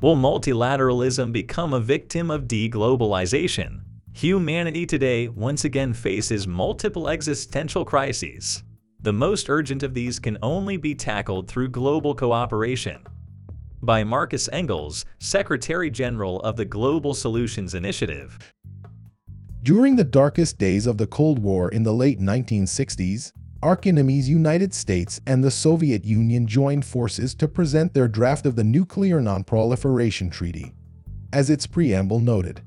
Will multilateralism become a victim of deglobalization? Humanity today once again faces multiple existential crises. The most urgent of these can only be tackled through global cooperation. By Markus Engels, Secretary General of the Global Solutions Initiative. During the darkest days of the Cold War in the late 1960s, arch-enemies United States and the Soviet Union joined forces to present their draft of the Nuclear Non-Proliferation Treaty. As its preamble noted,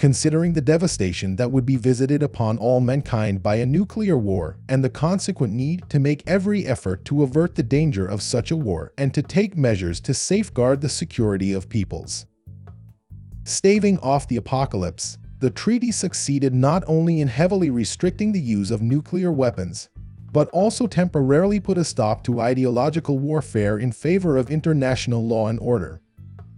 considering the devastation that would be visited upon all mankind by a nuclear war and the consequent need to make every effort to avert the danger of such a war and to take measures to safeguard the security of peoples. Staving off the apocalypse, the treaty succeeded not only in heavily restricting the use of nuclear weapons, but also temporarily put a stop to ideological warfare in favor of international law and order.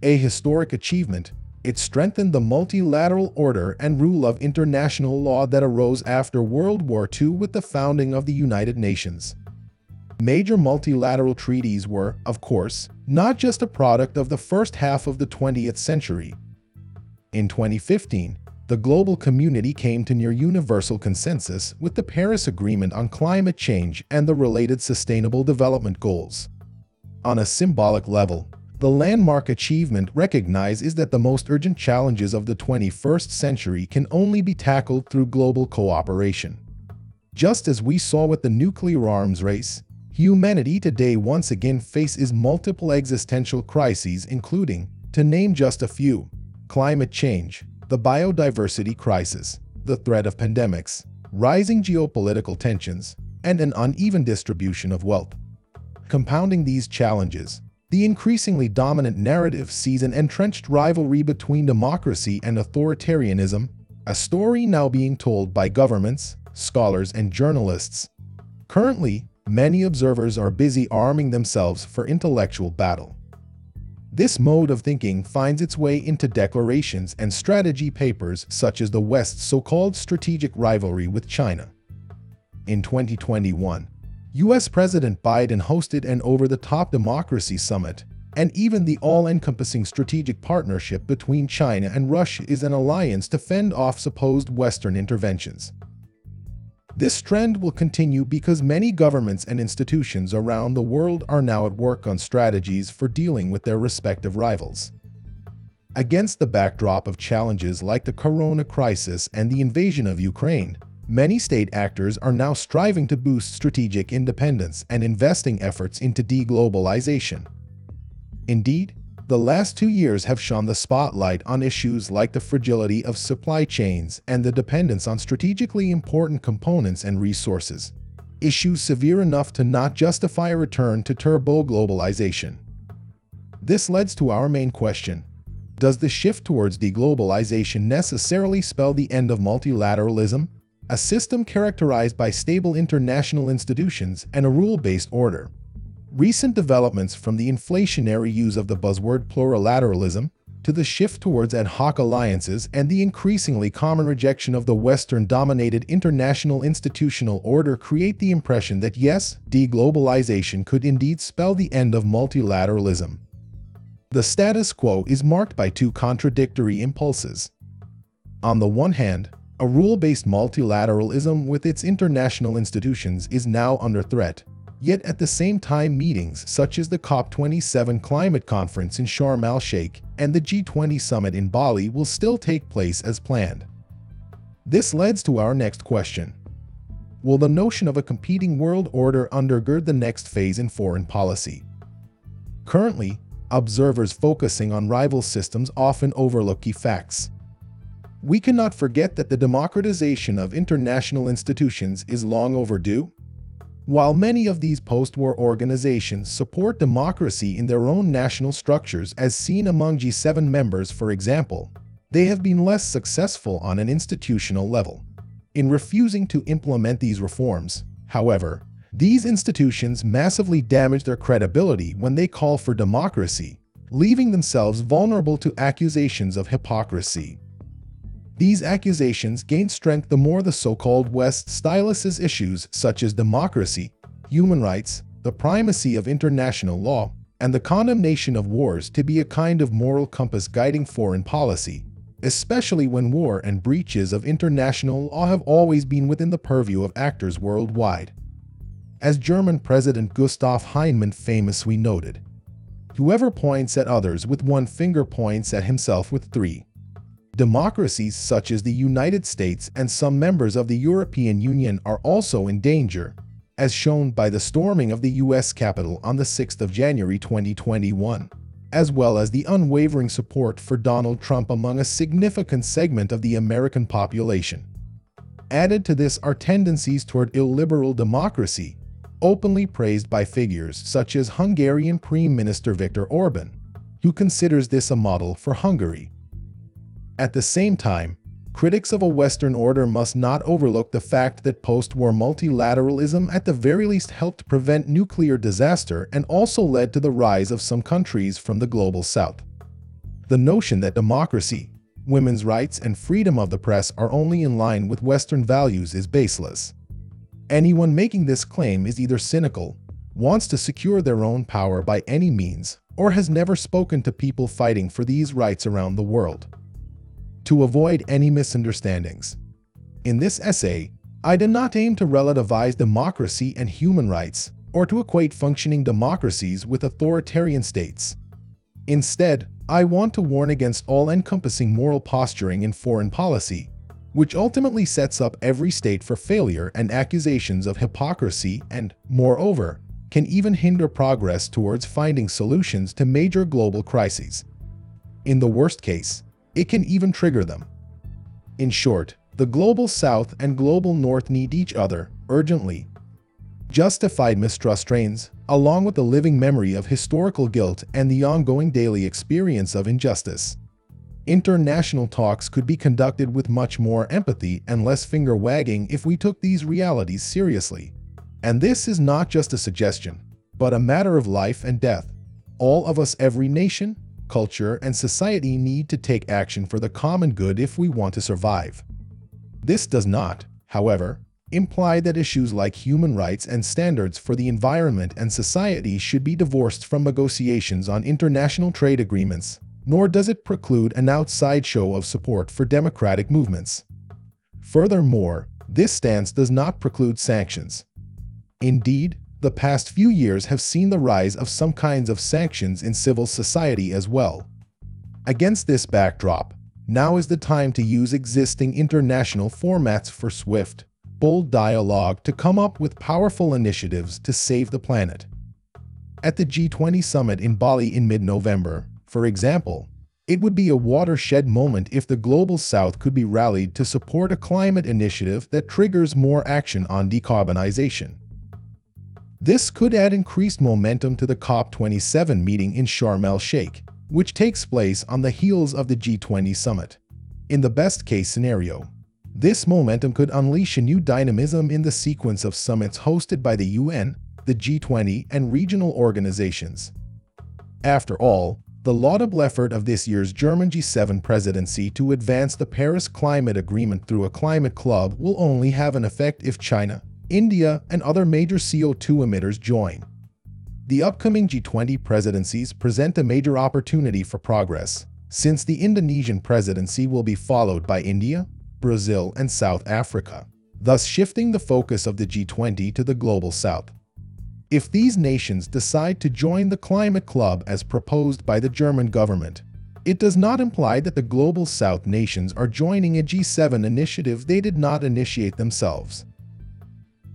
A historic achievement it strengthened the multilateral order and rule of international law that arose after World War II with the founding of the United Nations. Major multilateral treaties were, of course, not just a product of the first half of the 20th century. In 2015, the global community came to near universal consensus with the Paris Agreement on climate change and the related Sustainable Development Goals. On a symbolic level, the landmark achievement recognizes that the most urgent challenges of the 21st century can only be tackled through global cooperation. Just as we saw with the nuclear arms race, humanity today once again faces multiple existential crises including, to name just a few, climate change, the biodiversity crisis, the threat of pandemics, rising geopolitical tensions, and an uneven distribution of wealth. Compounding these challenges, the increasingly dominant narrative sees an entrenched rivalry between democracy and authoritarianism, a story now being told by governments, scholars, and journalists. Currently, many observers are busy arming themselves for intellectual battle. This mode of thinking finds its way into declarations and strategy papers such as the West's so-called strategic rivalry with China. In 2021, US President Biden hosted an over-the-top democracy summit, and even the all-encompassing strategic partnership between China and Russia is an alliance to fend off supposed Western interventions. This trend will continue because many governments and institutions around the world are now at work on strategies for dealing with their respective rivals. Against the backdrop of challenges like the corona crisis and the invasion of Ukraine, Many state actors are now striving to boost strategic independence and investing efforts into deglobalization. Indeed, the last two years have shone the spotlight on issues like the fragility of supply chains and the dependence on strategically important components and resources, issues severe enough to not justify a return to turbo-globalization. This leads to our main question. Does the shift towards deglobalization necessarily spell the end of multilateralism? a system characterized by stable international institutions and a rule-based order. Recent developments from the inflationary use of the buzzword plurilateralism to the shift towards ad hoc alliances and the increasingly common rejection of the Western-dominated international institutional order create the impression that yes, deglobalization could indeed spell the end of multilateralism. The status quo is marked by two contradictory impulses. On the one hand, a rule-based multilateralism with its international institutions is now under threat. Yet at the same time meetings such as the COP27 climate conference in Sharm el-Sheikh and the G20 summit in Bali will still take place as planned. This leads to our next question. Will the notion of a competing world order undergird the next phase in foreign policy? Currently, observers focusing on rival systems often overlook key facts. We cannot forget that the democratization of international institutions is long overdue. While many of these post-war organizations support democracy in their own national structures as seen among G7 members for example, they have been less successful on an institutional level. In refusing to implement these reforms, however, these institutions massively damage their credibility when they call for democracy, leaving themselves vulnerable to accusations of hypocrisy. These accusations gain strength the more the so-called West stylises issues such as democracy, human rights, the primacy of international law, and the condemnation of wars to be a kind of moral compass guiding foreign policy, especially when war and breaches of international law have always been within the purview of actors worldwide. As German President Gustav Heinemann famously noted, whoever points at others with one finger points at himself with three. Democracies such as the United States and some members of the European Union are also in danger, as shown by the storming of the U.S. Capitol on the 6th of January 2021, as well as the unwavering support for Donald Trump among a significant segment of the American population. Added to this are tendencies toward illiberal democracy, openly praised by figures such as Hungarian Prime Minister Viktor Orban, who considers this a model for Hungary. At the same time, critics of a Western order must not overlook the fact that post-war multilateralism at the very least helped prevent nuclear disaster and also led to the rise of some countries from the global south. The notion that democracy, women's rights, and freedom of the press are only in line with Western values is baseless. Anyone making this claim is either cynical, wants to secure their own power by any means, or has never spoken to people fighting for these rights around the world to avoid any misunderstandings. In this essay, I did not aim to relativize democracy and human rights, or to equate functioning democracies with authoritarian states. Instead, I want to warn against all-encompassing moral posturing in foreign policy, which ultimately sets up every state for failure and accusations of hypocrisy and, moreover, can even hinder progress towards finding solutions to major global crises. In the worst case, it can even trigger them. In short, the Global South and Global North need each other urgently. Justified mistrust reigns, along with the living memory of historical guilt and the ongoing daily experience of injustice. International talks could be conducted with much more empathy and less finger wagging if we took these realities seriously. And this is not just a suggestion, but a matter of life and death. All of us, every nation, culture, and society need to take action for the common good if we want to survive. This does not, however, imply that issues like human rights and standards for the environment and society should be divorced from negotiations on international trade agreements, nor does it preclude an outside show of support for democratic movements. Furthermore, this stance does not preclude sanctions. Indeed, the past few years have seen the rise of some kinds of sanctions in civil society as well. Against this backdrop, now is the time to use existing international formats for swift, bold dialogue to come up with powerful initiatives to save the planet. At the G20 summit in Bali in mid-November, for example, it would be a watershed moment if the Global South could be rallied to support a climate initiative that triggers more action on decarbonization. This could add increased momentum to the COP27 meeting in Sharm el-Sheikh, which takes place on the heels of the G20 summit. In the best-case scenario, this momentum could unleash a new dynamism in the sequence of summits hosted by the UN, the G20, and regional organizations. After all, the laudable effort of this year's German G7 presidency to advance the Paris Climate Agreement through a climate club will only have an effect if China, India, and other major CO2 emitters join. The upcoming G20 presidencies present a major opportunity for progress, since the Indonesian presidency will be followed by India, Brazil, and South Africa, thus shifting the focus of the G20 to the Global South. If these nations decide to join the climate club as proposed by the German government, it does not imply that the Global South nations are joining a G7 initiative they did not initiate themselves.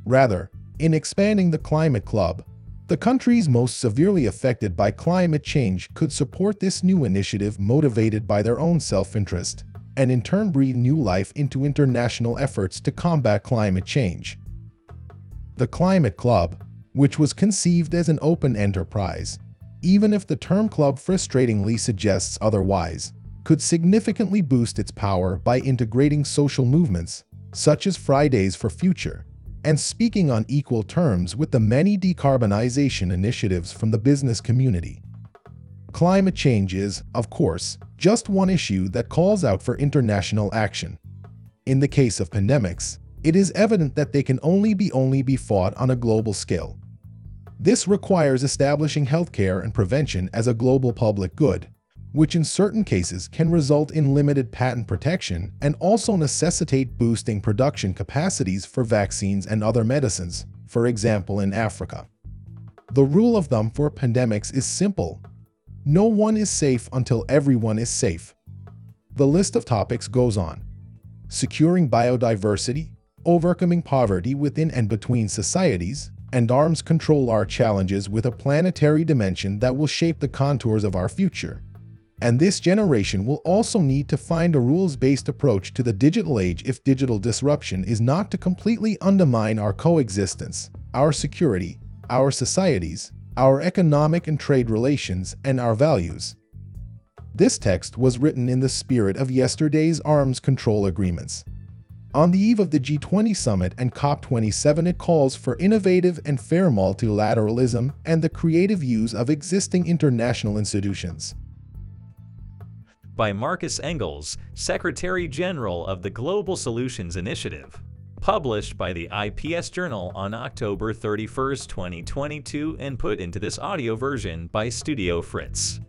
Rather, in expanding the Climate Club, the countries most severely affected by climate change could support this new initiative motivated by their own self-interest, and in turn breathe new life into international efforts to combat climate change. The Climate Club, which was conceived as an open enterprise, even if the term club frustratingly suggests otherwise, could significantly boost its power by integrating social movements, such as Fridays for Future, and speaking on equal terms with the many decarbonization initiatives from the business community. Climate change is, of course, just one issue that calls out for international action. In the case of pandemics, it is evident that they can only be only be fought on a global scale. This requires establishing healthcare and prevention as a global public good, which in certain cases can result in limited patent protection and also necessitate boosting production capacities for vaccines and other medicines, for example in Africa. The rule of thumb for pandemics is simple. No one is safe until everyone is safe. The list of topics goes on. Securing biodiversity, overcoming poverty within and between societies, and arms control are challenges with a planetary dimension that will shape the contours of our future. And this generation will also need to find a rules-based approach to the digital age if digital disruption is not to completely undermine our coexistence, our security, our societies, our economic and trade relations, and our values. This text was written in the spirit of yesterday's arms control agreements. On the eve of the G20 summit and COP27, it calls for innovative and fair multilateralism and the creative use of existing international institutions by Markus Engels, Secretary General of the Global Solutions Initiative. Published by the IPS Journal on October 31, 2022 and put into this audio version by Studio Fritz.